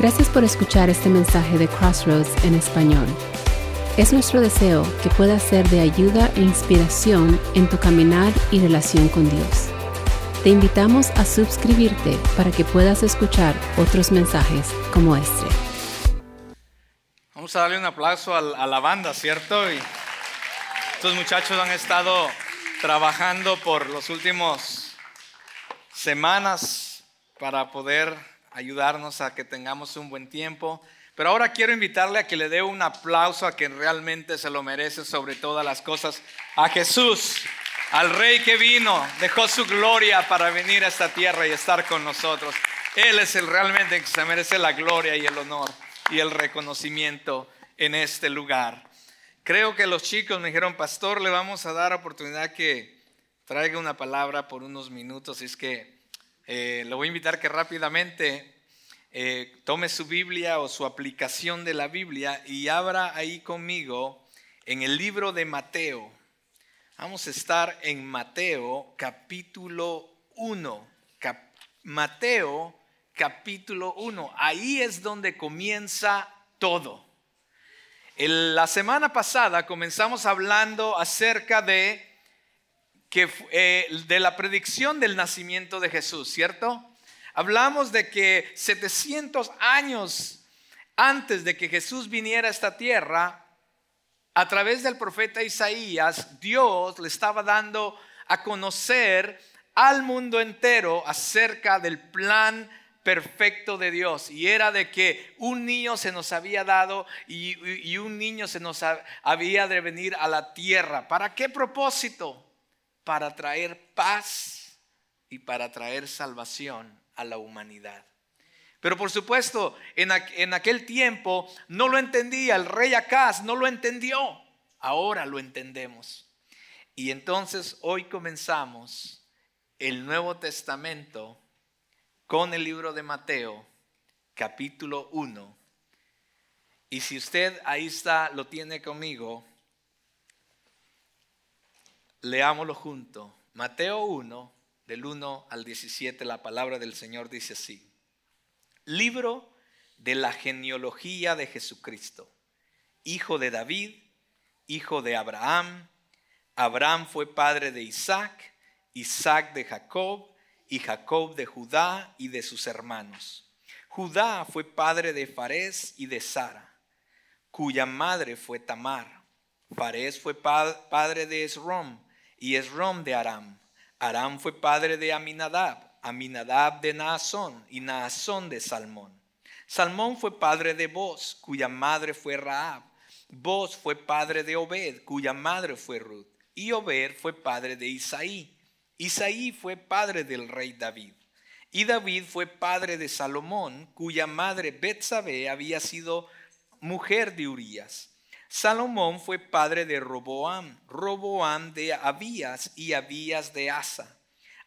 Gracias por escuchar este mensaje de Crossroads en español. Es nuestro deseo que pueda ser de ayuda e inspiración en tu caminar y relación con Dios. Te invitamos a suscribirte para que puedas escuchar otros mensajes como este. Vamos a darle un aplauso a, la banda, ¿cierto? Y estos muchachos han estado trabajando por los últimos semanas para poder ayudarnos a que tengamos un buen tiempo. Pero ahora quiero invitarle a que le dé un aplauso a quien realmente se lo merece sobre todas las cosas, a Jesús, al Rey que vino, dejó su gloria para venir a esta tierra y estar con nosotros. Él es el realmente que se merece la gloria y el honor y el reconocimiento en este lugar. Creo que los chicos me dijeron, pastor, le vamos a dar oportunidad que traiga una palabra por unos minutos. Es que eh, lo voy a invitar que rápidamente eh, tome su Biblia o su aplicación de la Biblia y abra ahí conmigo en el libro de Mateo. Vamos a estar en Mateo capítulo 1. Mateo capítulo 1. Ahí es donde comienza todo. la semana pasada comenzamos hablando acerca de, que, eh, de la predicción del nacimiento de Jesús, ¿cierto? Hablamos de que 700 años antes de que Jesús viniera a esta tierra, a través del profeta Isaías, Dios le estaba dando a conocer al mundo entero acerca del plan perfecto de Dios. Y era de que un niño se nos había dado y, un niño se nos había de venir a la tierra. ¿Para qué propósito? Para traer paz y para traer salvación a la humanidad. Pero por supuesto, en, aquel tiempo no lo entendía, el rey Acaz no lo entendió, ahora lo entendemos. Y entonces hoy comenzamos el Nuevo Testamento con el libro de Mateo, capítulo 1. Y si usted ahí está, lo tiene conmigo, leámoslo junto. Mateo 1, del 1 al 17, la palabra del Señor dice así. Libro de la genealogía de Jesucristo, hijo de David, hijo de Abraham. Abraham fue padre de Isaac, Isaac de Jacob, y Jacob de Judá y de sus hermanos. Judá fue padre de Fares y de Sara, cuya madre fue Tamar. Fares fue padre de Esrom y Esrom de Aram. Aram fue padre de Aminadab, Aminadab de Naasón y Naasón de Salmón. Salmón fue padre de Boz, cuya madre fue Raab. Boz fue padre de Obed, cuya madre fue Ruth. Y Obed fue padre de Isaí. Isaí fue padre del rey David. Y David fue padre de Salomón, cuya madre Betsabé había sido mujer de Urías. Salomón fue padre de Roboam, Roboam de Abías y Abías de Asa.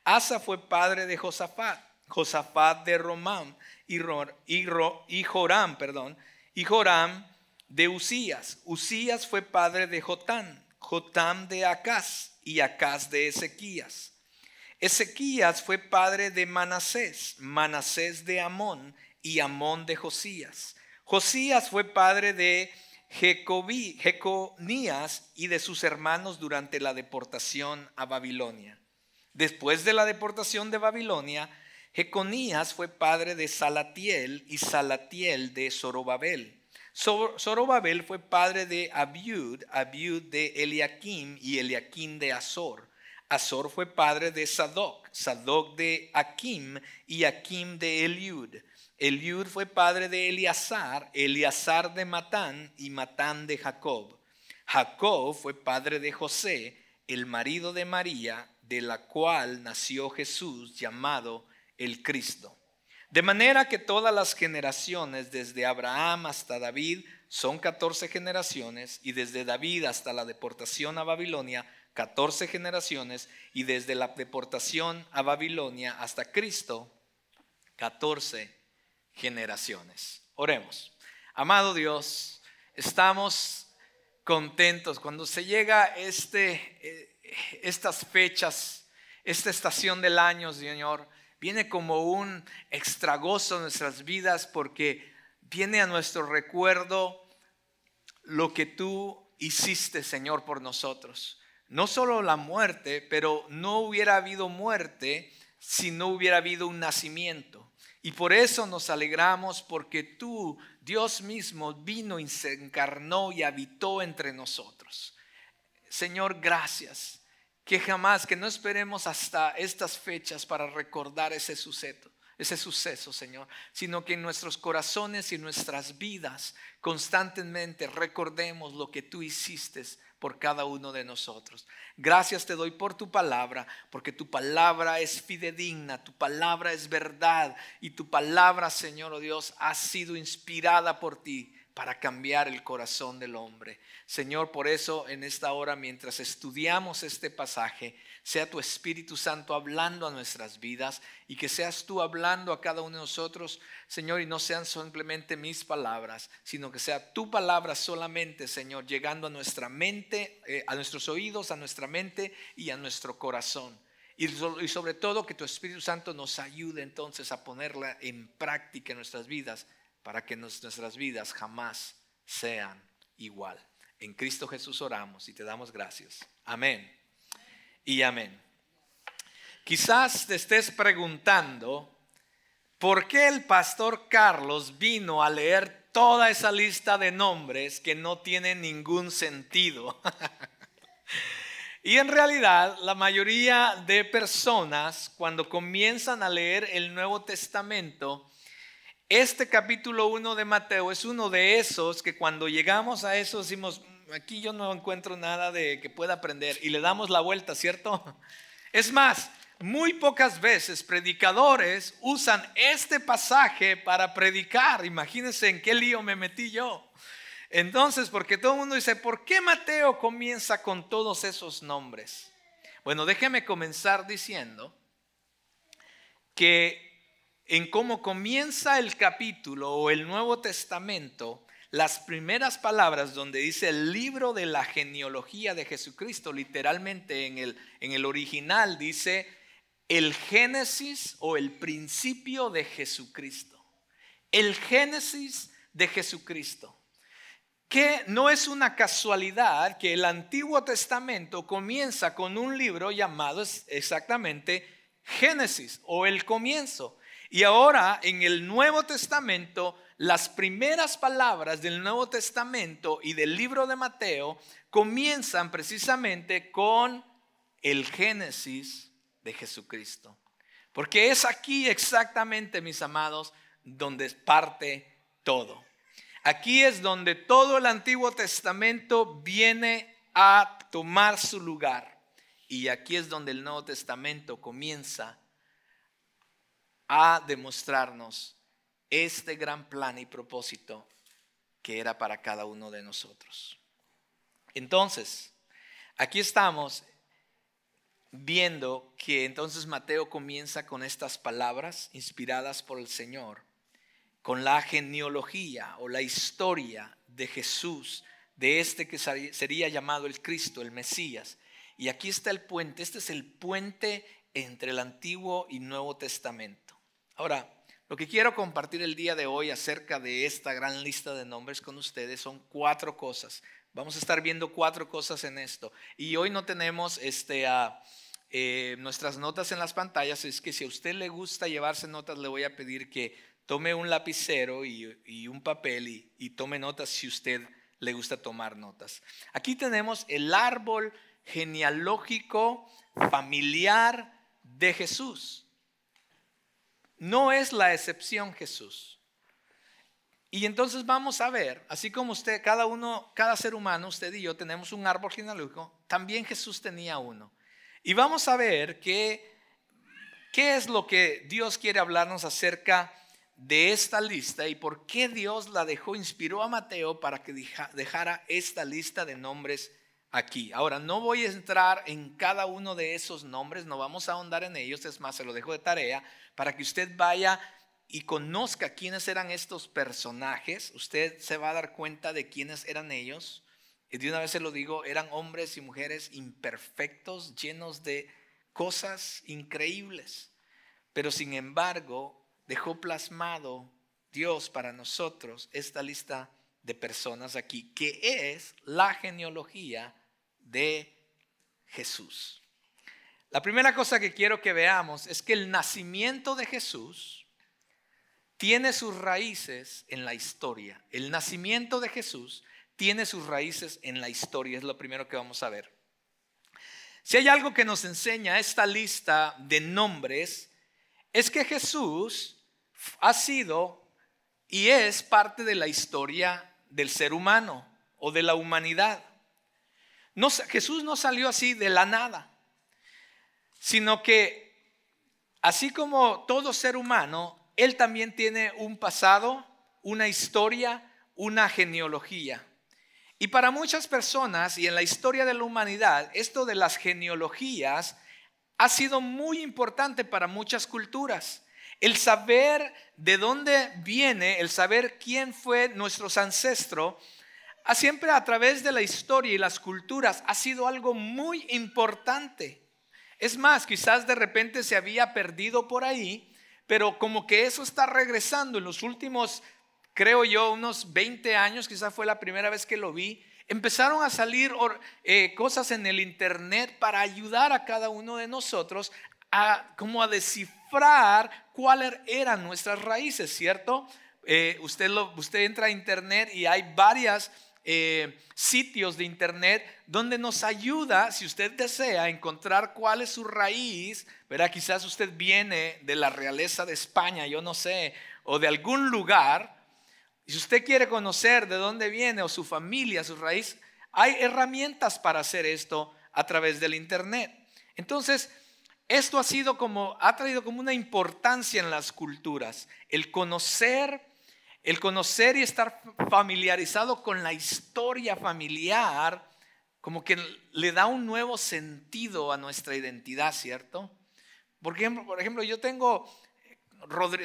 Asa fue padre de Josafat, Josafat de Romam y, y Joram, perdón, y Joram de Usías. Usías fue padre de Jotán, Jotam de Acaz y Acaz de Ezequías. Ezequías fue padre de Manasés, Manasés de Amón y Amón de Josías. Josías fue padre de Jeconías y de sus hermanos durante la deportación a Babilonia. Después de la deportación de Babilonia, Jeconías fue padre de Salatiel y Salatiel de Zorobabel. Zorobabel fue padre de Abiud, Abiud de Eliakim y Eliakim de Azor. Azor fue padre de Sadoc, Sadoc de Akim y Akim de Eliud. Eliud fue padre de Eleazar, Eleazar de Matán y Matán de Jacob. Jacob fue padre de José, el marido de María, de la cual nació Jesús llamado el Cristo. De manera que todas las generaciones, desde Abraham hasta David, son 14 generaciones, y desde David hasta la deportación a Babilonia, 14 generaciones, y desde la deportación a Babilonia hasta Cristo, 14 generaciones. Oremos. Amado Dios, estamos contentos cuando se llega este, eh, estas fechas, esta estación del año, Señor, viene como un extragozo en nuestras vidas porque viene a nuestro recuerdo lo que tú hiciste, Señor, por nosotros. No solo la muerte, pero no hubiera habido muerte si no hubiera habido un nacimiento. Y por eso nos alegramos porque tú, Dios mismo, vino y se encarnó y habitó entre nosotros. Señor, gracias. Que jamás, que no esperemos hasta estas fechas para recordar ese suceso ese suceso, Señor, sino que en nuestros corazones y nuestras vidas constantemente recordemos lo que tú hiciste por cada uno de nosotros. Gracias te doy por tu palabra, porque tu palabra es fidedigna, tu palabra es verdad y tu palabra, Señor oh Dios, ha sido inspirada por ti para cambiar el corazón del hombre. Señor, por eso en esta hora, mientras estudiamos este pasaje, sea tu Espíritu Santo hablando a nuestras vidas y que seas tú hablando a cada uno de nosotros, Señor, y no sean simplemente mis palabras, sino que sea tu palabra solamente, Señor, llegando a nuestra mente, eh, a nuestros oídos, a nuestra mente y a nuestro corazón. Y, y sobre todo que tu Espíritu Santo nos ayude entonces a ponerla en práctica en nuestras vidas para que nuestras vidas jamás sean igual. En Cristo Jesús oramos y te damos gracias. Amén y amén. Quizás te estés preguntando por qué el pastor Carlos vino a leer toda esa lista de nombres que no tienen ningún sentido. y en realidad la mayoría de personas cuando comienzan a leer el Nuevo Testamento, este capítulo 1 de Mateo es uno de esos que cuando llegamos a eso decimos, aquí yo no encuentro nada de que pueda aprender y le damos la vuelta, ¿cierto? Es más, muy pocas veces predicadores usan este pasaje para predicar. Imagínense en qué lío me metí yo. Entonces, porque todo el mundo dice, ¿por qué Mateo comienza con todos esos nombres? Bueno, déjeme comenzar diciendo que en cómo comienza el capítulo o el Nuevo Testamento, las primeras palabras donde dice el libro de la genealogía de Jesucristo, literalmente en el, en el original dice el Génesis o el principio de Jesucristo. El Génesis de Jesucristo. Que no es una casualidad que el Antiguo Testamento comienza con un libro llamado exactamente Génesis o el comienzo. Y ahora en el Nuevo Testamento las primeras palabras del Nuevo Testamento y del libro de Mateo comienzan precisamente con el Génesis de Jesucristo. Porque es aquí exactamente, mis amados, donde parte todo. Aquí es donde todo el Antiguo Testamento viene a tomar su lugar. Y aquí es donde el Nuevo Testamento comienza a demostrarnos este gran plan y propósito que era para cada uno de nosotros. Entonces, aquí estamos viendo que entonces Mateo comienza con estas palabras inspiradas por el Señor, con la genealogía o la historia de Jesús, de este que sería llamado el Cristo, el Mesías. Y aquí está el puente, este es el puente entre el Antiguo y Nuevo Testamento. Ahora, lo que quiero compartir el día de hoy acerca de esta gran lista de nombres con ustedes son cuatro cosas. Vamos a estar viendo cuatro cosas en esto. Y hoy no tenemos este, eh, nuestras notas en las pantallas, es que si a usted le gusta llevarse notas, le voy a pedir que tome un lapicero y, un papel y tome notas si usted le gusta tomar notas. Aquí tenemos el árbol genealógico familiar de Jesús. No es la excepción Jesús. Y entonces vamos a ver, así como usted, cada uno, cada ser humano, usted y yo tenemos un árbol genealógico, también Jesús tenía uno. Y vamos a ver qué, qué es lo que Dios quiere hablarnos acerca de esta lista y por qué Dios la dejó, inspiró a Mateo para que dejara esta lista de nombres aquí. Ahora, no voy a entrar en cada uno de esos nombres, no vamos a ahondar en ellos, es más, se lo dejo de tarea para que usted vaya y conozca quiénes eran estos personajes. Usted se va a dar cuenta de quiénes eran ellos. Y de una vez se lo digo, eran hombres y mujeres imperfectos, llenos de cosas increíbles. Pero sin embargo, dejó plasmado Dios para nosotros esta lista de personas aquí, que es la genealogía de Jesús. La primera cosa que quiero que veamos es que el nacimiento de Jesús tiene sus raíces en la historia. El nacimiento de Jesús tiene sus raíces en la historia, es lo primero que vamos a ver. Si hay algo que nos enseña esta lista de nombres, es que Jesús ha sido y es parte de la historia del ser humano o de la humanidad. No, Jesús no salió así de la nada, sino que así como todo ser humano, Él también tiene un pasado, una historia, una genealogía. Y para muchas personas y en la historia de la humanidad, esto de las genealogías ha sido muy importante para muchas culturas. El saber de dónde viene, el saber quién fue nuestro ancestro, siempre a través de la historia y las culturas ha sido algo muy importante. Es más, quizás de repente se había perdido por ahí, pero como que eso está regresando en los últimos, creo yo, unos 20 años, quizás fue la primera vez que lo vi, empezaron a salir eh, cosas en el Internet para ayudar a cada uno de nosotros a, como a descifrar cuáles eran nuestras raíces, ¿cierto? Eh, usted, usted entra a internet y hay varias eh, sitios de internet donde nos ayuda, si usted desea, encontrar cuál es su raíz. Verá, quizás usted viene de la realeza de España, yo no sé, o de algún lugar. Si usted quiere conocer de dónde viene o su familia, su raíz, hay herramientas para hacer esto a través del internet. Entonces, esto ha sido como, ha traído como una importancia en las culturas, el conocer, el conocer y estar familiarizado con la historia familiar, como que le da un nuevo sentido a nuestra identidad, ¿cierto? Por ejemplo, por ejemplo yo tengo,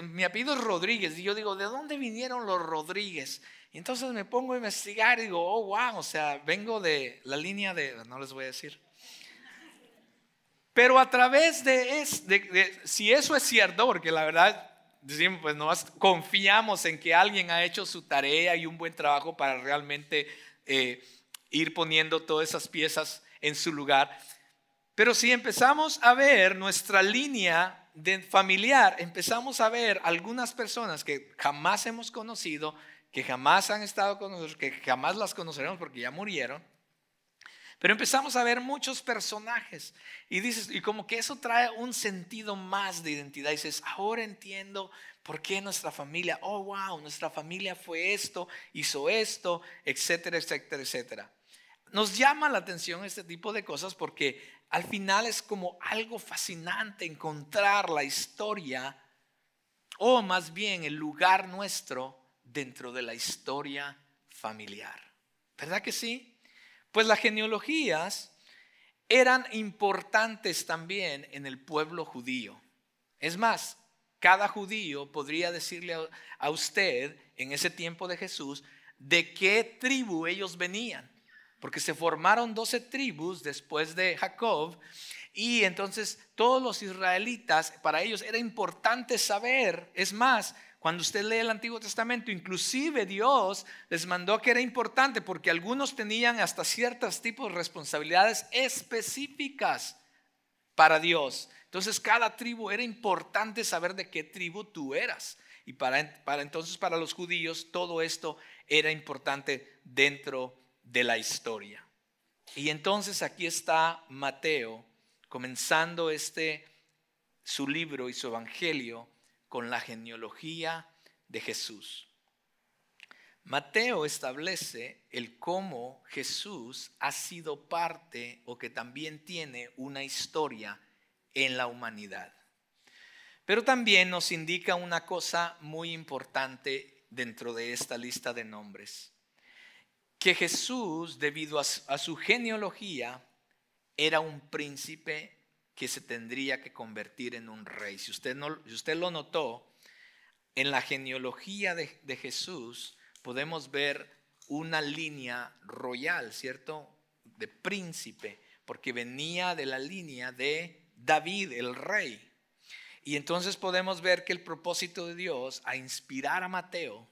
mi apellido es Rodríguez y yo digo, ¿de dónde vinieron los Rodríguez? Y entonces me pongo a investigar y digo, oh, wow, o sea, vengo de la línea de, no les voy a decir, pero a través de, es, de, si eso es cierto, porque la verdad, decimos, pues no confiamos en que alguien ha hecho su tarea y un buen trabajo para realmente eh, ir poniendo todas esas piezas en su lugar. Pero si empezamos a ver nuestra línea de familiar, empezamos a ver algunas personas que jamás hemos conocido, que jamás han estado con nosotros, que jamás las conoceremos porque ya murieron pero empezamos a ver muchos personajes y dices, y como que eso trae un sentido más de identidad. Y dices, ahora entiendo por qué nuestra familia, oh wow, nuestra familia fue esto, hizo esto, etcétera, etcétera, etcétera. Nos llama la atención este tipo de cosas porque al final es como algo fascinante encontrar la historia o más bien el lugar nuestro dentro de la historia familiar. ¿Verdad que sí? Pues las genealogías eran importantes también en el pueblo judío. Es más, cada judío podría decirle a usted en ese tiempo de Jesús de qué tribu ellos venían, porque se formaron doce tribus después de Jacob y entonces todos los israelitas, para ellos era importante saber, es más, cuando usted lee el Antiguo Testamento, inclusive Dios les mandó que era importante porque algunos tenían hasta ciertos tipos de responsabilidades específicas para Dios. Entonces cada tribu era importante saber de qué tribu tú eras. Y para, para entonces para los judíos todo esto era importante dentro de la historia. Y entonces aquí está Mateo comenzando este su libro y su evangelio con la genealogía de Jesús. Mateo establece el cómo Jesús ha sido parte o que también tiene una historia en la humanidad. Pero también nos indica una cosa muy importante dentro de esta lista de nombres, que Jesús, debido a su genealogía, era un príncipe que se tendría que convertir en un rey. Si usted, no, si usted lo notó, en la genealogía de, de Jesús podemos ver una línea royal, ¿cierto? De príncipe, porque venía de la línea de David, el rey. Y entonces podemos ver que el propósito de Dios a inspirar a Mateo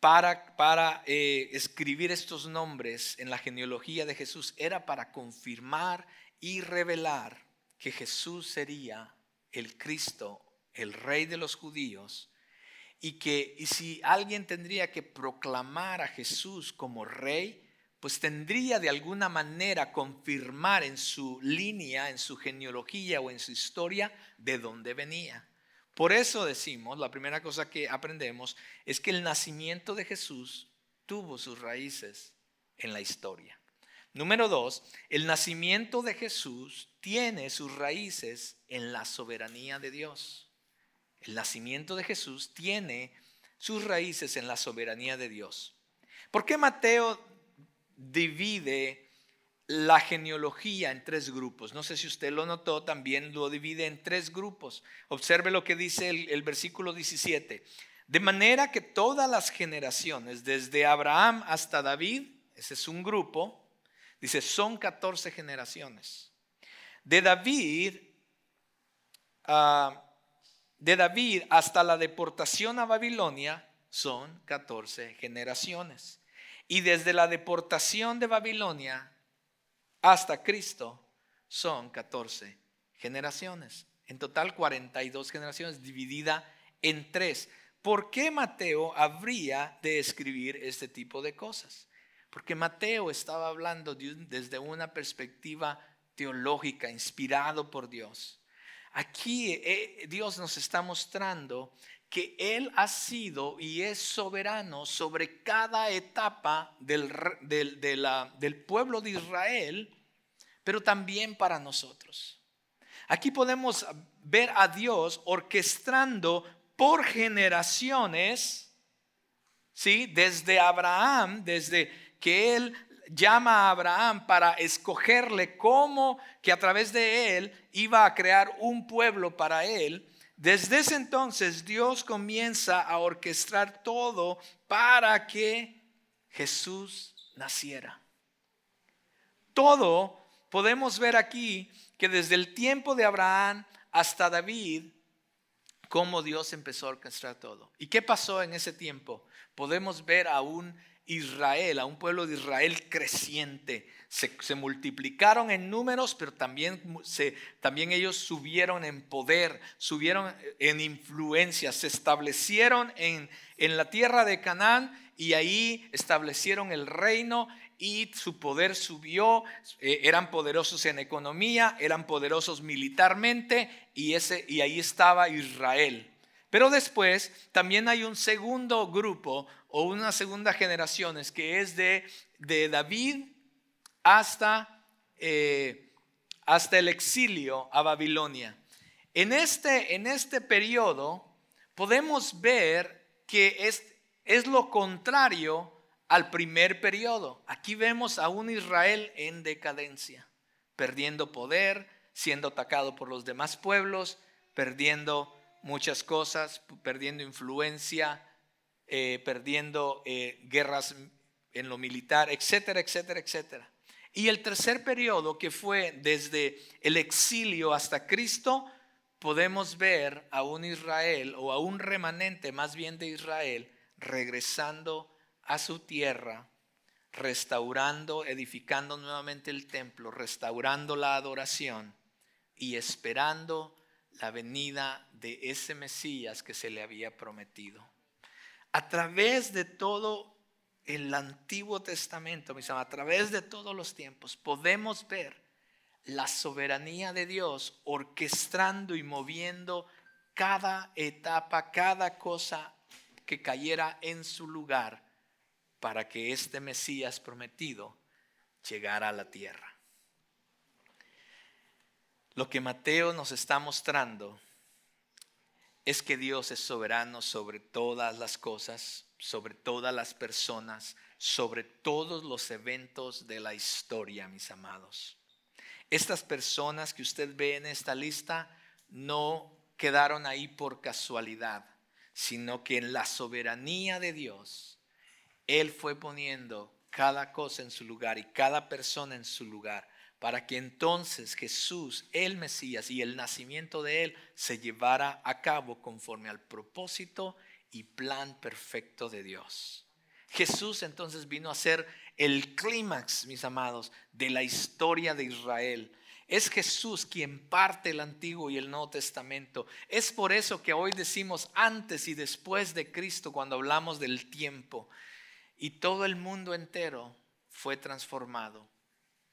para, para eh, escribir estos nombres en la genealogía de Jesús era para confirmar y revelar que Jesús sería el Cristo, el rey de los judíos, y que y si alguien tendría que proclamar a Jesús como rey, pues tendría de alguna manera confirmar en su línea, en su genealogía o en su historia de dónde venía. Por eso decimos, la primera cosa que aprendemos es que el nacimiento de Jesús tuvo sus raíces en la historia. Número dos, el nacimiento de Jesús tiene sus raíces en la soberanía de Dios. El nacimiento de Jesús tiene sus raíces en la soberanía de Dios. ¿Por qué Mateo divide la genealogía en tres grupos. No sé si usted lo notó, también lo divide en tres grupos. Observe lo que dice el, versículo 17. De manera que todas las generaciones, desde Abraham hasta David, ese es un grupo, dice, son 14 generaciones. De David, ah, de David hasta la deportación a Babilonia, son 14 generaciones. Y desde la deportación de Babilonia hasta Cristo son 14 generaciones. En total 42 generaciones dividida en tres. ¿Por qué Mateo habría de escribir este tipo de cosas? Porque Mateo estaba hablando desde una perspectiva teológica, inspirado por Dios. Aquí eh, Dios nos está mostrando que Él ha sido y es soberano sobre cada etapa del, del, pueblo de Israel, pero también para nosotros. Aquí podemos ver a Dios orquestando por generaciones, ¿sí? desde Abraham, desde que Él llama a Abraham para escogerle cómo que a través de él iba a crear un pueblo para él, desde ese entonces Dios comienza a orquestar todo para que Jesús naciera. Todo podemos ver aquí que desde el tiempo de Abraham hasta David, cómo Dios empezó a orquestar todo. ¿Y qué pasó en ese tiempo? Podemos ver a un Israel, a un pueblo de Israel creciente. Se, multiplicaron en números, pero también, se, también ellos subieron en poder, subieron en influencia, se establecieron en, en la tierra de Canaán y ahí establecieron el reino y su poder subió, eh, eran poderosos en economía, eran poderosos militarmente y, ese, y ahí estaba Israel. Pero después también hay un segundo grupo o una segunda generación que es de, de David hasta, eh, hasta el exilio a Babilonia. En este, en este periodo podemos ver que es, es lo contrario al primer periodo. Aquí vemos a un Israel en decadencia, perdiendo poder, siendo atacado por los demás pueblos, perdiendo muchas cosas, perdiendo influencia, eh, perdiendo eh, guerras en lo militar, etcétera, etcétera, etcétera. Y el tercer periodo, que fue desde el exilio hasta Cristo, podemos ver a un Israel o a un remanente más bien de Israel regresando a su tierra, restaurando, edificando nuevamente el templo, restaurando la adoración y esperando la venida de ese Mesías que se le había prometido. A través de todo el Antiguo Testamento, mis a través de todos los tiempos, podemos ver la soberanía de Dios orquestando y moviendo cada etapa, cada cosa que cayera en su lugar para que este Mesías prometido llegara a la tierra. Lo que Mateo nos está mostrando es que Dios es soberano sobre todas las cosas, sobre todas las personas, sobre todos los eventos de la historia, mis amados. Estas personas que usted ve en esta lista no quedaron ahí por casualidad, sino que en la soberanía de Dios, Él fue poniendo cada cosa en su lugar y cada persona en su lugar para que entonces Jesús, el Mesías y el nacimiento de él se llevara a cabo conforme al propósito y plan perfecto de Dios. Jesús entonces vino a ser el clímax, mis amados, de la historia de Israel. Es Jesús quien parte el Antiguo y el Nuevo Testamento. Es por eso que hoy decimos antes y después de Cristo cuando hablamos del tiempo. Y todo el mundo entero fue transformado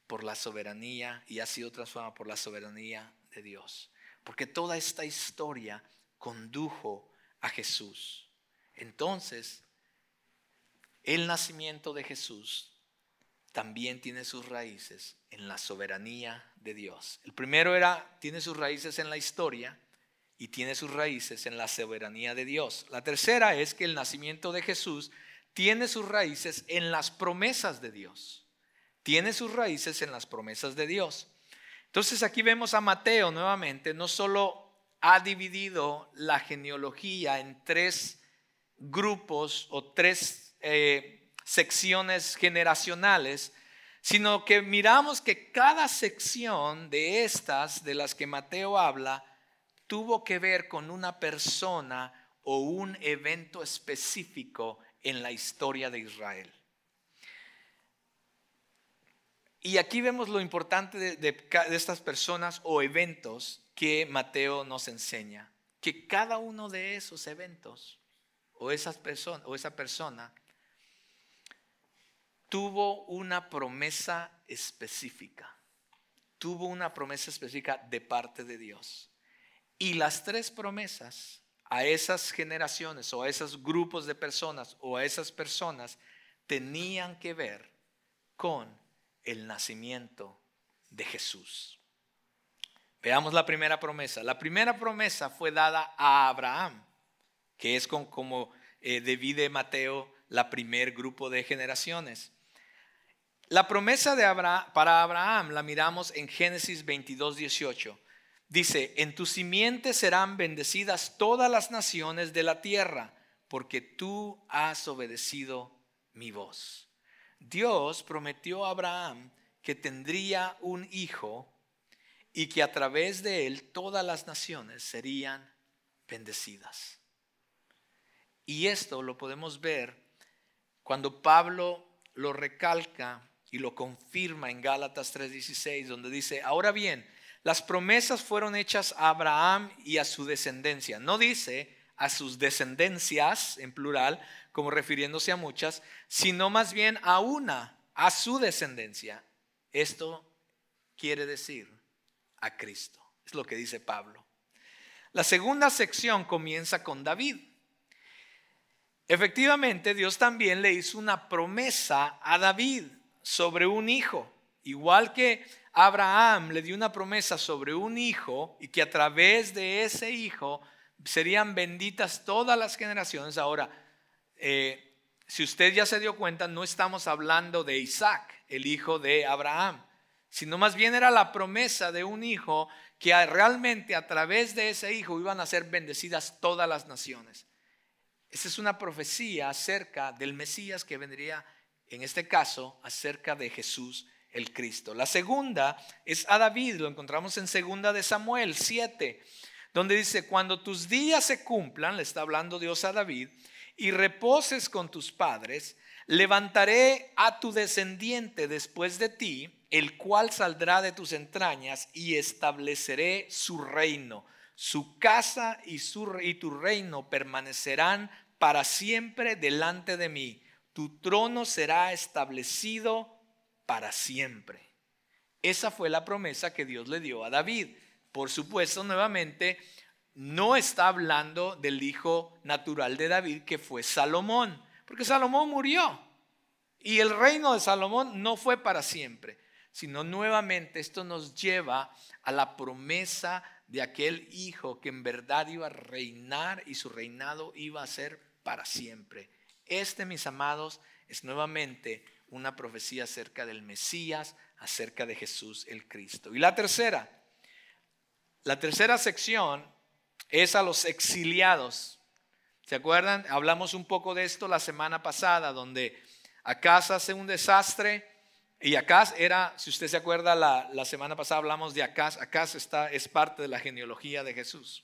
por la soberanía y ha sido transformado por la soberanía de Dios. Porque toda esta historia condujo a Jesús. Entonces, el nacimiento de Jesús también tiene sus raíces en la soberanía de Dios. El primero era, tiene sus raíces en la historia y tiene sus raíces en la soberanía de Dios. La tercera es que el nacimiento de Jesús tiene sus raíces en las promesas de Dios tiene sus raíces en las promesas de Dios. Entonces aquí vemos a Mateo nuevamente, no solo ha dividido la genealogía en tres grupos o tres eh, secciones generacionales, sino que miramos que cada sección de estas de las que Mateo habla tuvo que ver con una persona o un evento específico en la historia de Israel. Y aquí vemos lo importante de, estas personas o eventos que Mateo nos enseña. Que cada uno de esos eventos o, esas personas, o esa persona tuvo una promesa específica. Tuvo una promesa específica de parte de Dios. Y las tres promesas a esas generaciones o a esos grupos de personas o a esas personas tenían que ver con el nacimiento de Jesús. Veamos la primera promesa. La primera promesa fue dada a Abraham, que es como eh, divide Mateo la primer grupo de generaciones. La promesa de Abraham, para Abraham la miramos en Génesis 22, 18. Dice, en tu simiente serán bendecidas todas las naciones de la tierra, porque tú has obedecido mi voz. Dios prometió a Abraham que tendría un hijo y que a través de él todas las naciones serían bendecidas. Y esto lo podemos ver cuando Pablo lo recalca y lo confirma en Gálatas 3:16, donde dice, ahora bien, las promesas fueron hechas a Abraham y a su descendencia. No dice a sus descendencias en plural, como refiriéndose a muchas, sino más bien a una, a su descendencia. Esto quiere decir a Cristo. Es lo que dice Pablo. La segunda sección comienza con David. Efectivamente, Dios también le hizo una promesa a David sobre un hijo, igual que Abraham le dio una promesa sobre un hijo y que a través de ese hijo serían benditas todas las generaciones. Ahora, eh, si usted ya se dio cuenta, no estamos hablando de Isaac, el hijo de Abraham, sino más bien era la promesa de un hijo que realmente a través de ese hijo iban a ser bendecidas todas las naciones. Esa es una profecía acerca del Mesías que vendría, en este caso, acerca de Jesús el Cristo. La segunda es a David, lo encontramos en segunda de Samuel 7, donde dice, cuando tus días se cumplan, le está hablando Dios a David, y reposes con tus padres, levantaré a tu descendiente después de ti, el cual saldrá de tus entrañas, y estableceré su reino. Su casa y, su, tu reino permanecerán para siempre delante de mí. Tu trono será establecido para siempre. Esa fue la promesa que Dios le dio a David. Por supuesto, nuevamente, no está hablando del hijo natural de David, que fue Salomón, porque Salomón murió. Y el reino de Salomón no fue para siempre, sino nuevamente esto nos lleva a la promesa de aquel hijo que en verdad iba a reinar y su reinado iba a ser para siempre. Este, mis amados, es nuevamente una profecía acerca del Mesías, acerca de Jesús el Cristo. Y la tercera, la tercera sección es a los exiliados. ¿Se acuerdan? Hablamos un poco de esto la semana pasada, donde Acá se hace un desastre Y Acaz era, si usted se acuerda, la, la semana pasada hablamos de Acaz. Acaz está, es parte de la genealogía de Jesús.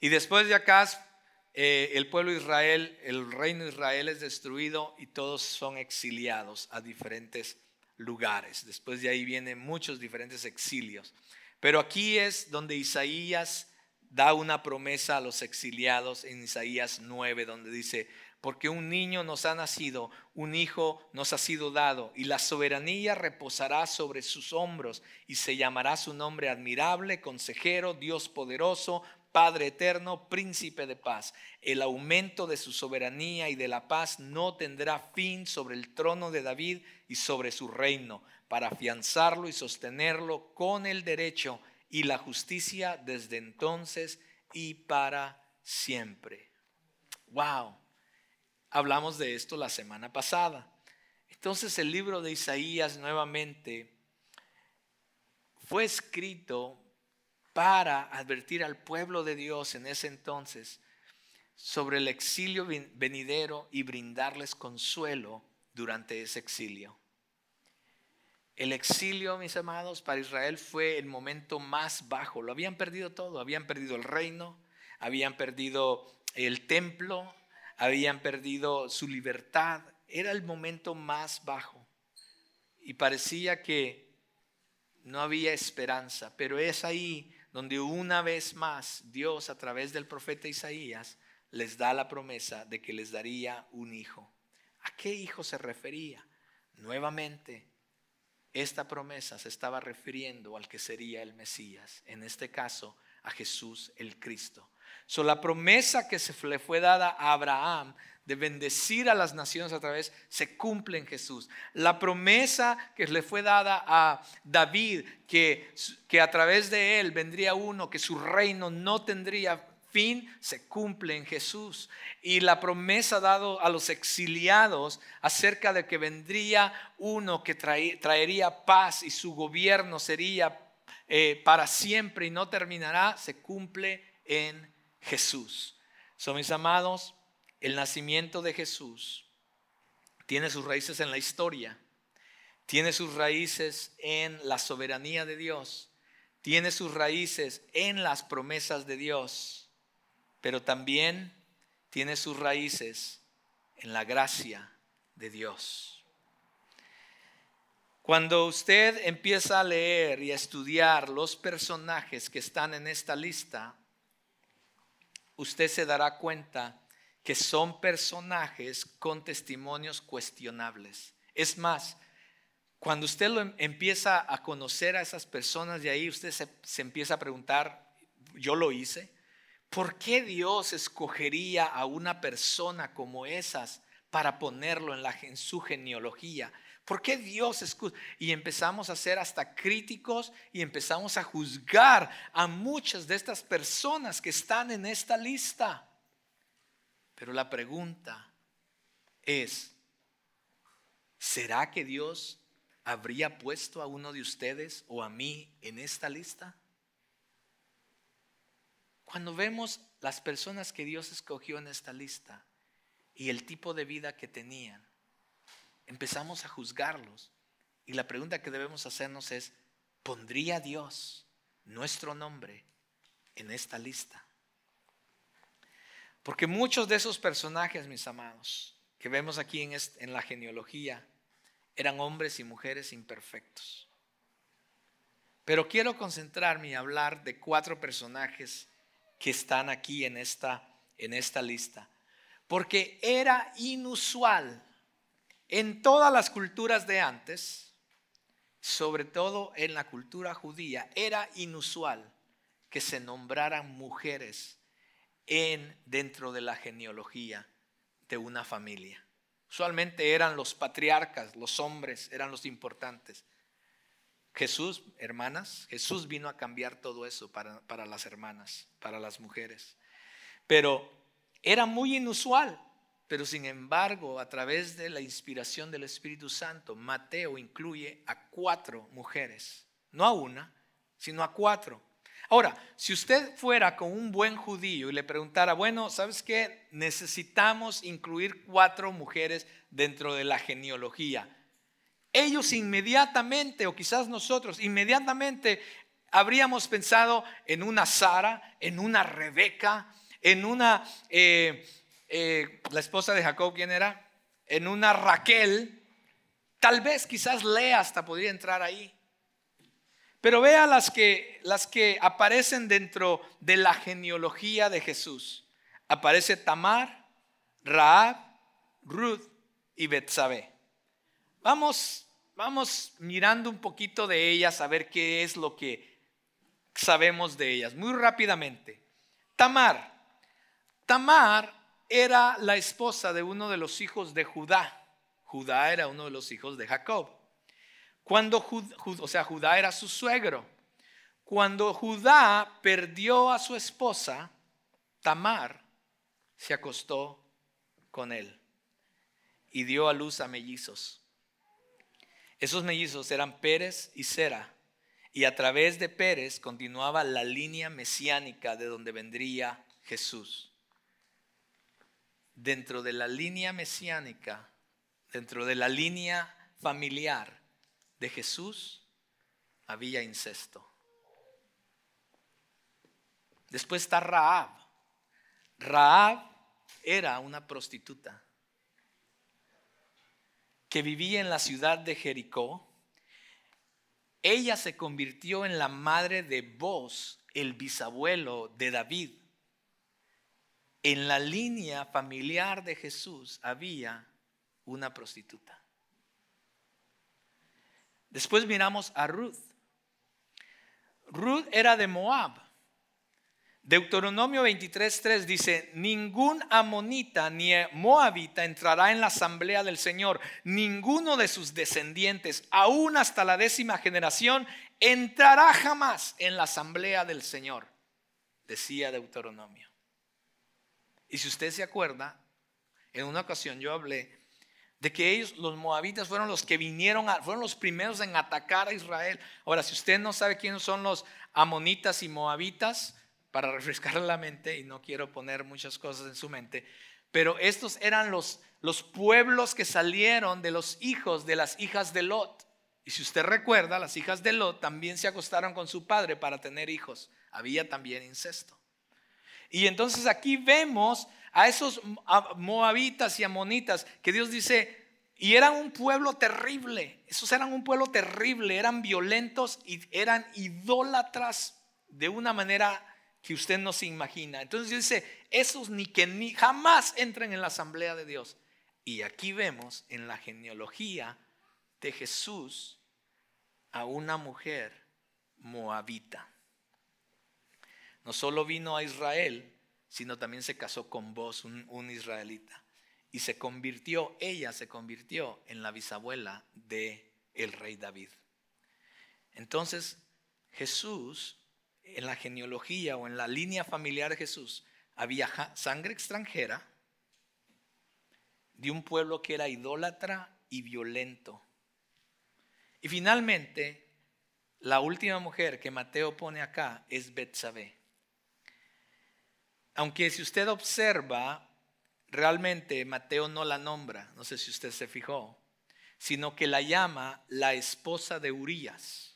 Y después de Acaz, eh, el pueblo de Israel, el reino de Israel es destruido y todos son exiliados a diferentes lugares. Después de ahí vienen muchos diferentes exilios. Pero aquí es donde Isaías da una promesa a los exiliados en Isaías 9, donde dice, porque un niño nos ha nacido, un hijo nos ha sido dado, y la soberanía reposará sobre sus hombros, y se llamará su nombre admirable, consejero, Dios poderoso, Padre eterno, príncipe de paz. El aumento de su soberanía y de la paz no tendrá fin sobre el trono de David y sobre su reino, para afianzarlo y sostenerlo con el derecho y la justicia desde entonces y para siempre. Wow Hablamos de esto la semana pasada. Entonces el libro de Isaías nuevamente fue escrito para advertir al pueblo de Dios en ese entonces sobre el exilio venidero y brindarles consuelo durante ese exilio. El exilio, mis amados, para Israel fue el momento más bajo. Lo habían perdido todo. Habían perdido el reino, habían perdido el templo, habían perdido su libertad. Era el momento más bajo y parecía que no había esperanza, pero es ahí donde una vez más Dios a través del profeta Isaías les da la promesa de que les daría un hijo. ¿A qué hijo se refería? Nuevamente, esta promesa se estaba refiriendo al que sería el Mesías, en este caso a Jesús el Cristo. So, la promesa que se le fue dada a Abraham de bendecir a las naciones a través, se cumple en Jesús. La promesa que le fue dada a David, que, que a través de él vendría uno, que su reino no tendría fin, se cumple en Jesús. Y la promesa dada a los exiliados acerca de que vendría uno que traería paz y su gobierno sería eh, para siempre y no terminará, se cumple en Jesús. Son mis amados, el nacimiento de Jesús tiene sus raíces en la historia, tiene sus raíces en la soberanía de Dios, tiene sus raíces en las promesas de Dios, pero también tiene sus raíces en la gracia de Dios. Cuando usted empieza a leer y a estudiar los personajes que están en esta lista, usted se dará cuenta que son personajes con testimonios cuestionables. Es más, cuando usted lo em, empieza a conocer a esas personas de ahí, usted se, empieza a preguntar, yo lo hice, ¿por qué Dios escogería a una persona como esas para ponerlo en, la, su genealogía? ¿Por qué Dios escucha? Y empezamos a ser hasta críticos y empezamos a juzgar a muchas de estas personas que están en esta lista. Pero la pregunta es, ¿será que Dios habría puesto a uno de ustedes o a mí en esta lista? Cuando vemos las personas que Dios escogió en esta lista y el tipo de vida que tenían, empezamos a juzgarlos. Y la pregunta que debemos hacernos es, ¿pondría Dios nuestro nombre en esta lista? Porque muchos de esos personajes, mis amados, que vemos aquí en, la genealogía, eran hombres y mujeres imperfectos. Pero quiero concentrarme y hablar de cuatro personajes que están aquí en esta, en esta lista. Porque era inusual en todas las culturas de antes, sobre todo en la cultura judía, era inusual que se nombraran mujeres en dentro de la genealogía de una familia. Usualmente eran los patriarcas, los hombres eran los importantes. Jesús, hermanas, Jesús vino a cambiar todo eso para, para las hermanas, para las mujeres. Pero era muy inusual pero sin embargo, a través de la inspiración del Espíritu Santo, Mateo incluye a cuatro mujeres, no a una, sino a cuatro. Ahora, si usted fuera con un buen judío y le preguntara, bueno, ¿sabes qué? Necesitamos incluir cuatro mujeres dentro de la genealogía. Ellos inmediatamente, o quizás nosotros, inmediatamente habríamos pensado en una Sara, en una Rebeca, en una, eh, eh, la esposa de Jacob, ¿quién era? En una Raquel. Tal vez, quizás Lea hasta podría entrar ahí. Pero vea las que, las que aparecen dentro de la genealogía de Jesús. Aparece Tamar, Raab, Ruth y Betsabé. Vamos, vamos mirando un poquito de ellas a ver qué es lo que sabemos de ellas. Muy rápidamente. Tamar. Tamar era la esposa de uno de los hijos de Judá. Judá era uno de los hijos de Jacob. Cuando o sea, Judá era su suegro. Cuando Judá perdió a su esposa, Tamar se acostó con él y dio a luz a mellizos. Esos mellizos eran Pérez y Sera y a través de Pérez continuaba la línea mesiánica de donde vendría Jesús. Dentro de la línea mesiánica, dentro de la línea familiar de Jesús, había incesto. Después está Raab. Raab era una prostituta que vivía en la ciudad de Jericó ella se convirtió en la madre de Boz, el bisabuelo de David. En la línea familiar de Jesús había una prostituta. Después miramos a Ruth. Ruth era de Moab. Deuteronomio 23:3 dice, ningún amonita ni moabita entrará en la asamblea del Señor, ninguno de sus descendientes, aún hasta la décima generación, entrará jamás en la asamblea del Señor, decía Deuteronomio. Y si usted se acuerda, en una ocasión yo hablé de que ellos, los moabitas, fueron los que vinieron, fueron los primeros en atacar a Israel. Ahora, si usted no sabe quiénes son los amonitas y moabitas, para refrescar la mente y no quiero poner muchas cosas en su mente, pero estos eran los, los pueblos que salieron de los hijos de las hijas de Lot. Y si usted recuerda, las hijas de Lot también se acostaron con su padre para tener hijos. Había también incesto. Y entonces aquí vemos a esos moabitas y amonitas que Dios dice, y eran un pueblo terrible, esos eran un pueblo terrible, eran violentos y eran idólatras de una manera que usted no se imagina. Entonces dice, esos ni que ni jamás entren en la asamblea de Dios. Y aquí vemos en la genealogía de Jesús a una mujer moabita. No solo vino a Israel, sino también se casó con vos, un, un israelita. Y se convirtió, ella se convirtió en la bisabuela de el rey David. Entonces, Jesús en la genealogía o en la línea familiar de Jesús había sangre extranjera de un pueblo que era idólatra y violento. Y finalmente, la última mujer que Mateo pone acá es Betsabé. Aunque si usted observa, realmente Mateo no la nombra, no sé si usted se fijó, sino que la llama la esposa de Urías.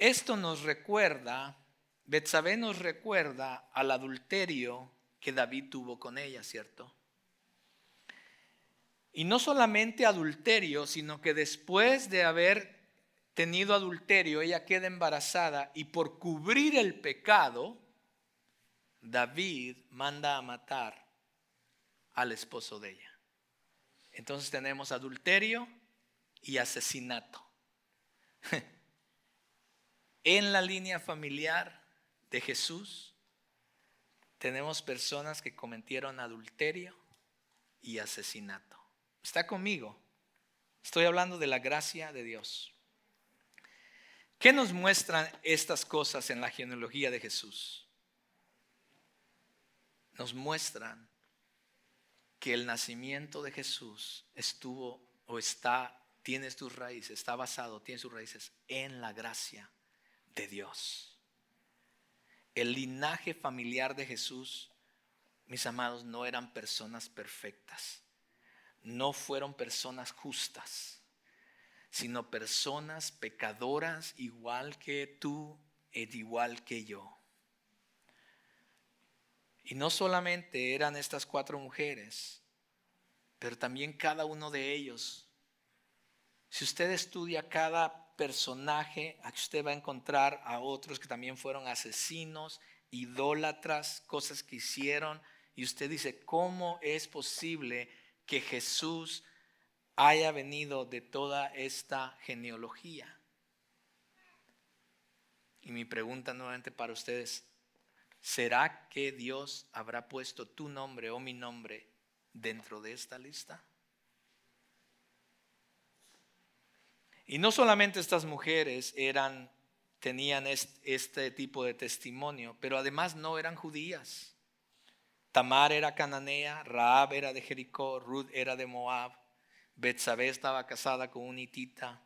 Esto nos recuerda, Betsabé nos recuerda al adulterio que David tuvo con ella, ¿cierto? Y no solamente adulterio, sino que después de haber tenido adulterio, ella queda embarazada y por cubrir el pecado, David manda a matar al esposo de ella. Entonces tenemos adulterio y asesinato. En la línea familiar de Jesús tenemos personas que cometieron adulterio y asesinato. ¿Está conmigo? Estoy hablando de la gracia de Dios. ¿Qué nos muestran estas cosas en la genealogía de Jesús? Nos muestran que el nacimiento de Jesús estuvo o está, tiene sus raíces, está basado, tiene sus raíces en la gracia de Dios. El linaje familiar de Jesús, mis amados, no eran personas perfectas. no fueron personas justas, sino personas pecadoras igual que tú e igual que yo. Y no solamente eran estas cuatro mujeres, pero también cada uno de ellos. Si usted estudia cada personaje, aquí usted va a encontrar a otros que también fueron asesinos, idólatras, cosas que hicieron. Y usted dice, ¿cómo es posible que Jesús haya venido de toda esta genealogía? Y mi pregunta nuevamente para ustedes, ¿será que Dios habrá puesto tu nombre o mi nombre dentro de esta lista? Y no solamente estas mujeres eran tenían este tipo de testimonio, pero además no eran judías. Tamar era cananea, Raab era de Jericó, Ruth era de Moab, Betsabé estaba casada con un hitita.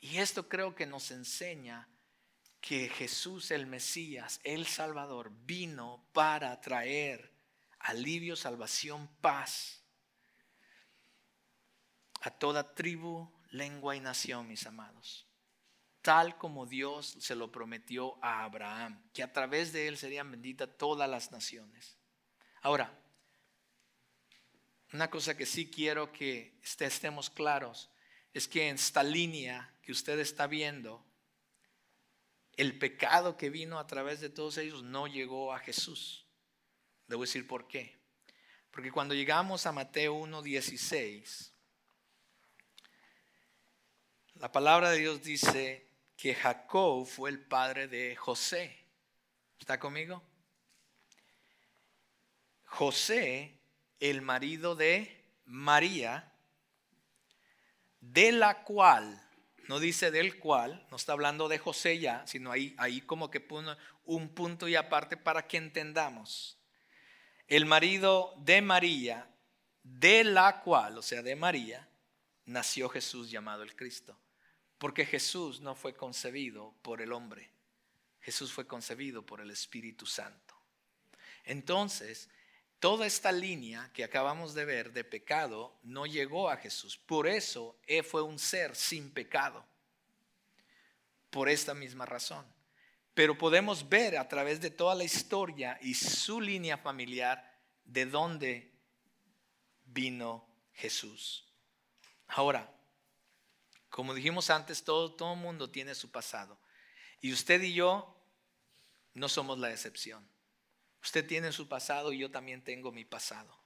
Y esto creo que nos enseña que Jesús el Mesías, el Salvador, vino para traer alivio, salvación, paz a toda tribu, lengua y nación, mis amados. Tal como Dios se lo prometió a Abraham, que a través de él serían benditas todas las naciones. Ahora, una cosa que sí quiero que estemos claros es que en esta línea que usted está viendo, el pecado que vino a través de todos ellos no llegó a Jesús. Debo decir por qué. Porque cuando llegamos a Mateo 1.16, la palabra de Dios dice que Jacob fue el padre de José. ¿Está conmigo? José, el marido de María, de la cual no dice del cual, no está hablando de José ya, sino ahí, como que pone un punto y aparte para que entendamos. El marido de María, de la cual, o sea, de María, nació Jesús llamado el Cristo. Porque Jesús no fue concebido por el hombre, Jesús fue concebido por el Espíritu Santo. Entonces, Toda esta línea que acabamos de ver de pecado no llegó a Jesús. Por eso Él fue un ser sin pecado. Por esta misma razón. Pero podemos ver a través de toda la historia y su línea familiar de dónde vino Jesús. Ahora, como dijimos antes, todo, todo mundo tiene su pasado. Y usted y yo no somos la excepción. Usted tiene su pasado y yo también tengo mi pasado.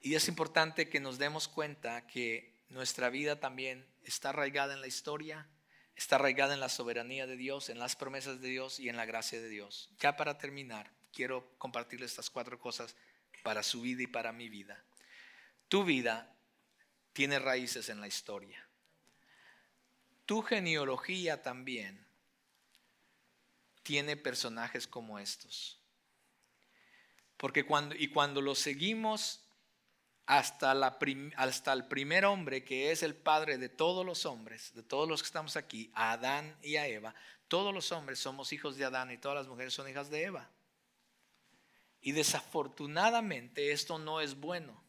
Y es importante que nos demos cuenta que nuestra vida también está arraigada en la historia, está arraigada en la soberanía de Dios, en las promesas de Dios y en la gracia de Dios. Ya para terminar, quiero compartirle estas cuatro cosas para su vida y para mi vida. Tu vida tiene raíces en la historia. Tu genealogía también tiene personajes como estos. Porque cuando, y cuando lo seguimos hasta, la hasta el primer hombre, que es el padre de todos los hombres, de todos los que estamos aquí, a Adán y a Eva, todos los hombres somos hijos de Adán y todas las mujeres son hijas de Eva. Y desafortunadamente esto no es bueno,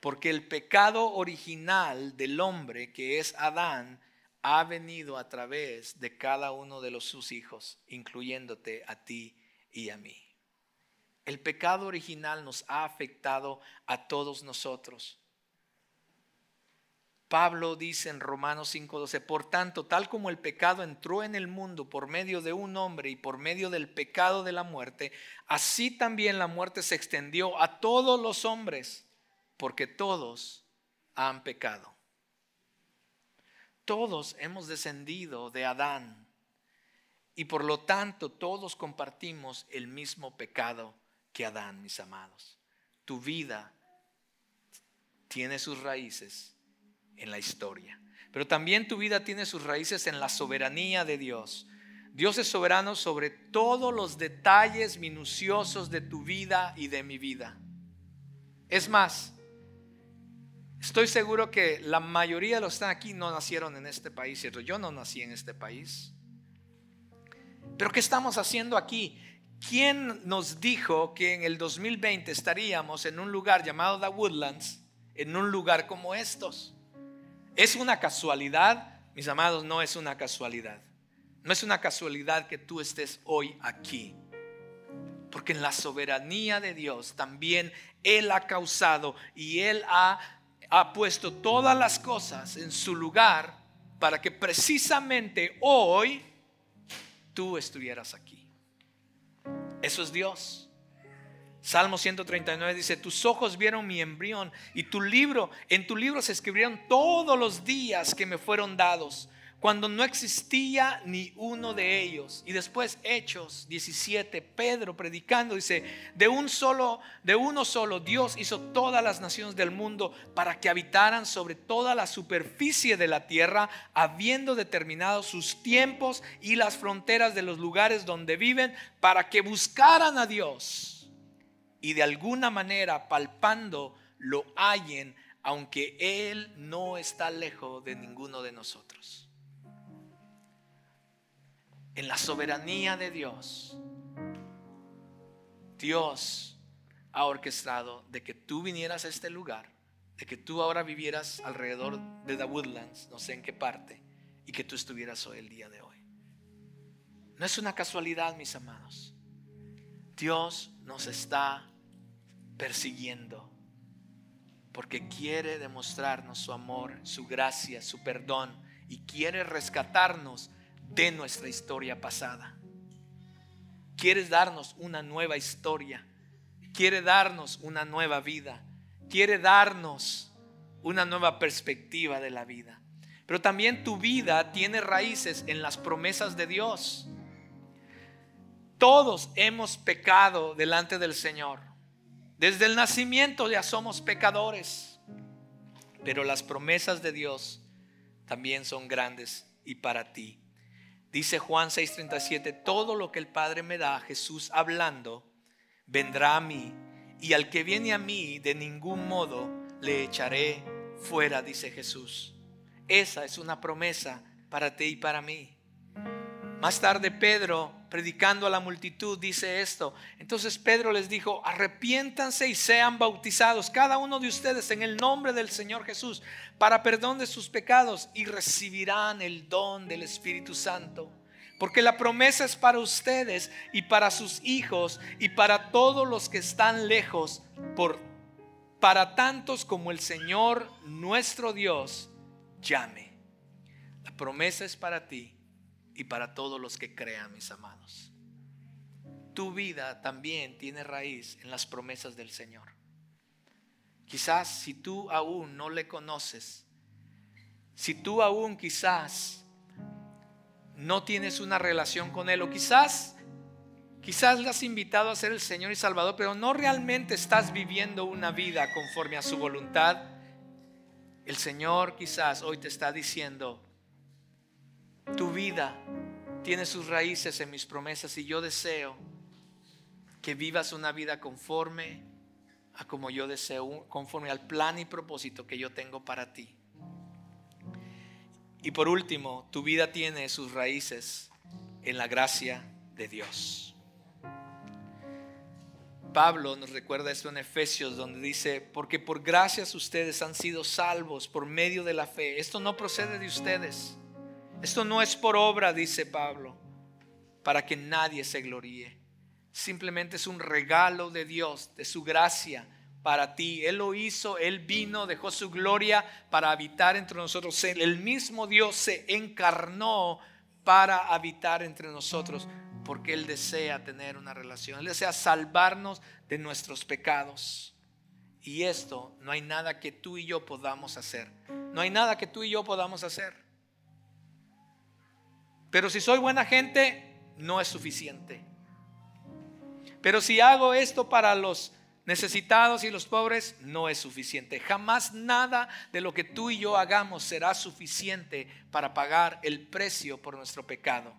porque el pecado original del hombre, que es Adán, ha venido a través de cada uno de los sus hijos, incluyéndote a ti y a mí. El pecado original nos ha afectado a todos nosotros. Pablo dice en Romanos 5:12, por tanto, tal como el pecado entró en el mundo por medio de un hombre y por medio del pecado de la muerte, así también la muerte se extendió a todos los hombres, porque todos han pecado. Todos hemos descendido de Adán y por lo tanto todos compartimos el mismo pecado que Adán, mis amados. Tu vida tiene sus raíces en la historia, pero también tu vida tiene sus raíces en la soberanía de Dios. Dios es soberano sobre todos los detalles minuciosos de tu vida y de mi vida. Es más, estoy seguro que la mayoría de los que están aquí no nacieron en este país, ¿cierto? Yo no nací en este país. Pero ¿qué estamos haciendo aquí? ¿Quién nos dijo que en el 2020 estaríamos en un lugar llamado The Woodlands en un lugar como estos. ¿Es una casualidad? Mis amados, no es una casualidad. No es una casualidad que tú estés hoy aquí. Porque en la soberanía de Dios también Él ha causado y Él ha, ha puesto todas las cosas en su lugar para que precisamente hoy tú estuvieras aquí. Eso es Dios. Salmo 139 dice, tus ojos vieron mi embrión y tu libro, en tu libro se escribieron todos los días que me fueron dados cuando no existía ni uno de ellos. Y después Hechos 17, Pedro predicando dice, de un solo, de uno solo Dios hizo todas las naciones del mundo para que habitaran sobre toda la superficie de la tierra, habiendo determinado sus tiempos y las fronteras de los lugares donde viven, para que buscaran a Dios y de alguna manera palpando lo hallen, aunque Él no está lejos de ninguno de nosotros en la soberanía de Dios, Dios ha orquestado de que tú vinieras a este lugar, de que tú ahora vivieras alrededor de The Woodlands, no sé en qué parte, y que tú estuvieras hoy el día de hoy. No es una casualidad, mis amados. Dios nos está persiguiendo porque quiere demostrarnos su amor, su gracia, su perdón y quiere rescatarnos de nuestra historia pasada. Quieres darnos una nueva historia. Quiere darnos una nueva vida. Quiere darnos una nueva perspectiva de la vida. Pero también tu vida tiene raíces en las promesas de Dios. Todos hemos pecado delante del Señor. Desde el nacimiento ya somos pecadores. Pero las promesas de Dios también son grandes y para ti. Dice Juan 6:37, todo lo que el Padre me da, Jesús hablando, vendrá a mí, y al que viene a mí, de ningún modo le echaré fuera, dice Jesús. Esa es una promesa para ti y para mí. Más tarde Pedro, predicando a la multitud, dice esto. Entonces Pedro les dijo, arrepiéntanse y sean bautizados cada uno de ustedes en el nombre del Señor Jesús para perdón de sus pecados y recibirán el don del Espíritu Santo. Porque la promesa es para ustedes y para sus hijos y para todos los que están lejos, por, para tantos como el Señor nuestro Dios llame. La promesa es para ti y para todos los que crean, mis amados. Tu vida también tiene raíz en las promesas del Señor. Quizás si tú aún no le conoces, si tú aún quizás no tienes una relación con Él, o quizás, quizás le has invitado a ser el Señor y Salvador, pero no realmente estás viviendo una vida conforme a su voluntad, el Señor quizás hoy te está diciendo, tu vida tiene sus raíces en mis promesas y yo deseo que vivas una vida conforme a como yo deseo, conforme al plan y propósito que yo tengo para ti. Y por último, tu vida tiene sus raíces en la gracia de Dios. Pablo nos recuerda esto en Efesios donde dice, porque por gracias ustedes han sido salvos por medio de la fe. Esto no procede de ustedes esto no es por obra, dice Pablo, para que nadie se gloríe. Simplemente es un regalo de Dios, de su gracia para ti. Él lo hizo, Él vino, dejó su gloria para habitar entre nosotros. El mismo Dios se encarnó para habitar entre nosotros porque Él desea tener una relación. Él desea salvarnos de nuestros pecados. Y esto no hay nada que tú y yo podamos hacer. No hay nada que tú y yo podamos hacer. Pero si soy buena gente, no es suficiente. Pero si hago esto para los necesitados y los pobres, no es suficiente. Jamás nada de lo que tú y yo hagamos será suficiente para pagar el precio por nuestro pecado.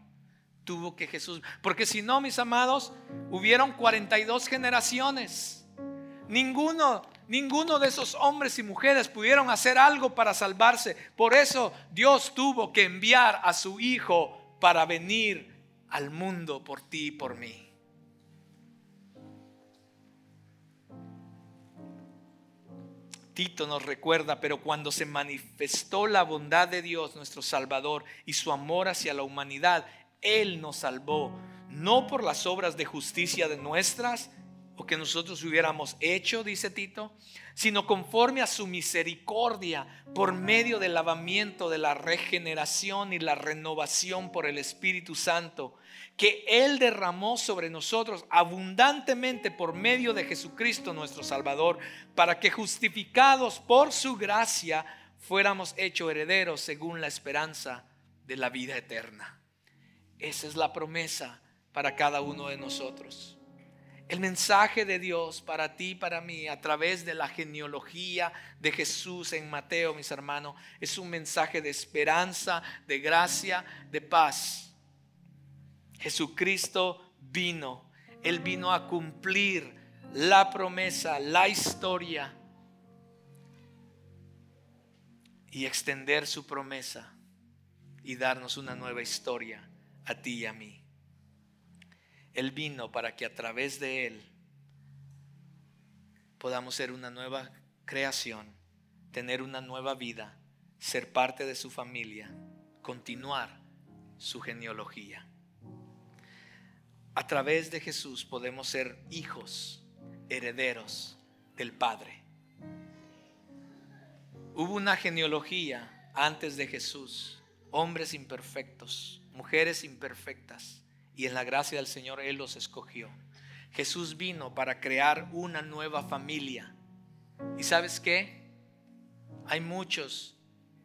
Tuvo que Jesús, porque si no, mis amados, hubieron 42 generaciones. Ninguno, ninguno de esos hombres y mujeres pudieron hacer algo para salvarse. Por eso Dios tuvo que enviar a su Hijo para venir al mundo por ti y por mí. Tito nos recuerda, pero cuando se manifestó la bondad de Dios, nuestro Salvador, y su amor hacia la humanidad, Él nos salvó, no por las obras de justicia de nuestras, o que nosotros hubiéramos hecho, dice Tito, sino conforme a su misericordia por medio del lavamiento de la regeneración y la renovación por el Espíritu Santo, que Él derramó sobre nosotros abundantemente por medio de Jesucristo nuestro Salvador, para que justificados por su gracia fuéramos hechos herederos según la esperanza de la vida eterna. Esa es la promesa para cada uno de nosotros. El mensaje de Dios para ti para mí a través de la genealogía de Jesús en Mateo, mis hermanos, es un mensaje de esperanza, de gracia, de paz. Jesucristo vino, Él vino a cumplir la promesa, la historia y extender su promesa y darnos una nueva historia a ti y a mí. Él vino para que a través de Él podamos ser una nueva creación, tener una nueva vida, ser parte de su familia, continuar su genealogía. A través de Jesús podemos ser hijos, herederos del Padre. Hubo una genealogía antes de Jesús, hombres imperfectos, mujeres imperfectas y en la gracia del Señor Él los escogió. Jesús vino para crear una nueva familia. ¿Y sabes qué? Hay muchos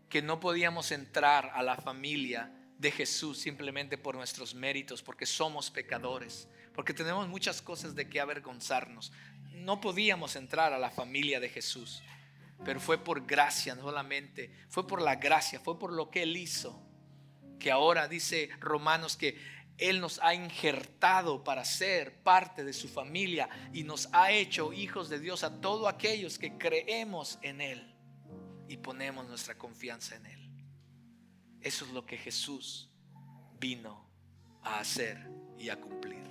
que no podíamos entrar a la familia de Jesús simplemente por nuestros méritos, porque somos pecadores, porque tenemos muchas cosas de que avergonzarnos. No podíamos entrar a la familia de Jesús, pero fue por gracia solamente, fue por la gracia, fue por lo que Él hizo, que ahora dice Romanos que él nos ha injertado para ser parte de su familia y nos ha hecho hijos de Dios a todos aquellos que creemos en Él y ponemos nuestra confianza en Él. Eso es lo que Jesús vino a hacer y a cumplir.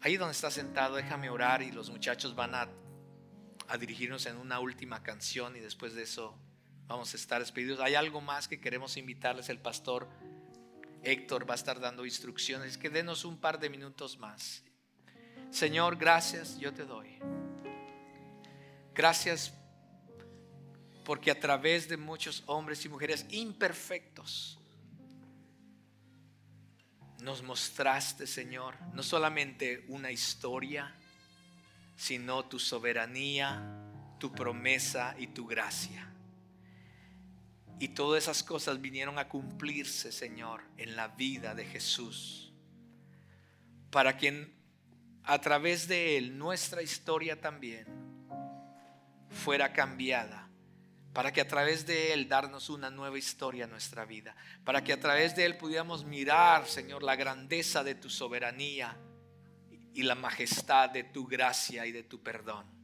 Ahí donde está sentado, déjame orar y los muchachos van a, dirigirnos en una última canción y después de eso vamos a estar despedidos. Hay algo más que queremos invitarles el pastor Héctor va a estar dando instrucciones, que denos un par de minutos más. Señor, gracias, yo te doy. Gracias porque a través de muchos hombres y mujeres imperfectos nos mostraste, Señor, no solamente una historia, sino tu soberanía, tu promesa y tu gracia. Y todas esas cosas vinieron a cumplirse, Señor, en la vida de Jesús. Para que a través de Él nuestra historia también fuera cambiada. Para que a través de Él darnos una nueva historia a nuestra vida. Para que a través de Él pudiéramos mirar, Señor, la grandeza de tu soberanía y la majestad de tu gracia y de tu perdón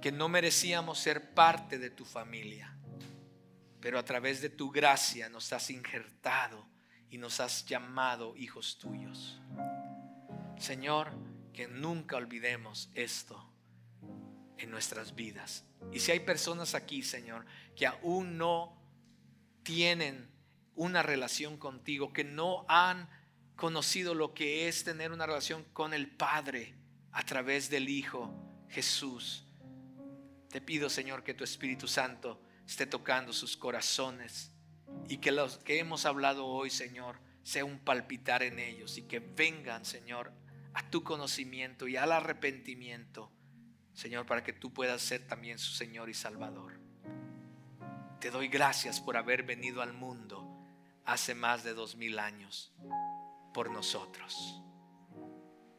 que no merecíamos ser parte de tu familia, pero a través de tu gracia nos has injertado y nos has llamado hijos tuyos. Señor, que nunca olvidemos esto en nuestras vidas. Y si hay personas aquí, Señor, que aún no tienen una relación contigo, que no han conocido lo que es tener una relación con el Padre a través del Hijo Jesús, te pido, Señor, que tu Espíritu Santo esté tocando sus corazones y que los que hemos hablado hoy, Señor, sea un palpitar en ellos y que vengan, Señor, a tu conocimiento y al arrepentimiento, Señor, para que tú puedas ser también su Señor y Salvador. Te doy gracias por haber venido al mundo hace más de dos mil años por nosotros.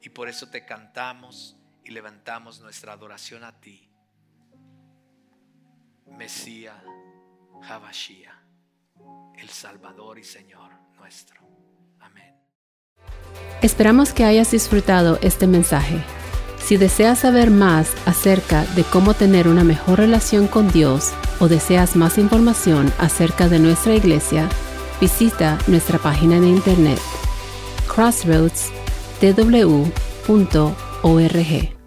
Y por eso te cantamos y levantamos nuestra adoración a ti Mesías, Habashia, el Salvador y Señor nuestro. Amén. Esperamos que hayas disfrutado este mensaje. Si deseas saber más acerca de cómo tener una mejor relación con Dios o deseas más información acerca de nuestra iglesia, visita nuestra página de internet crossroadstw.org.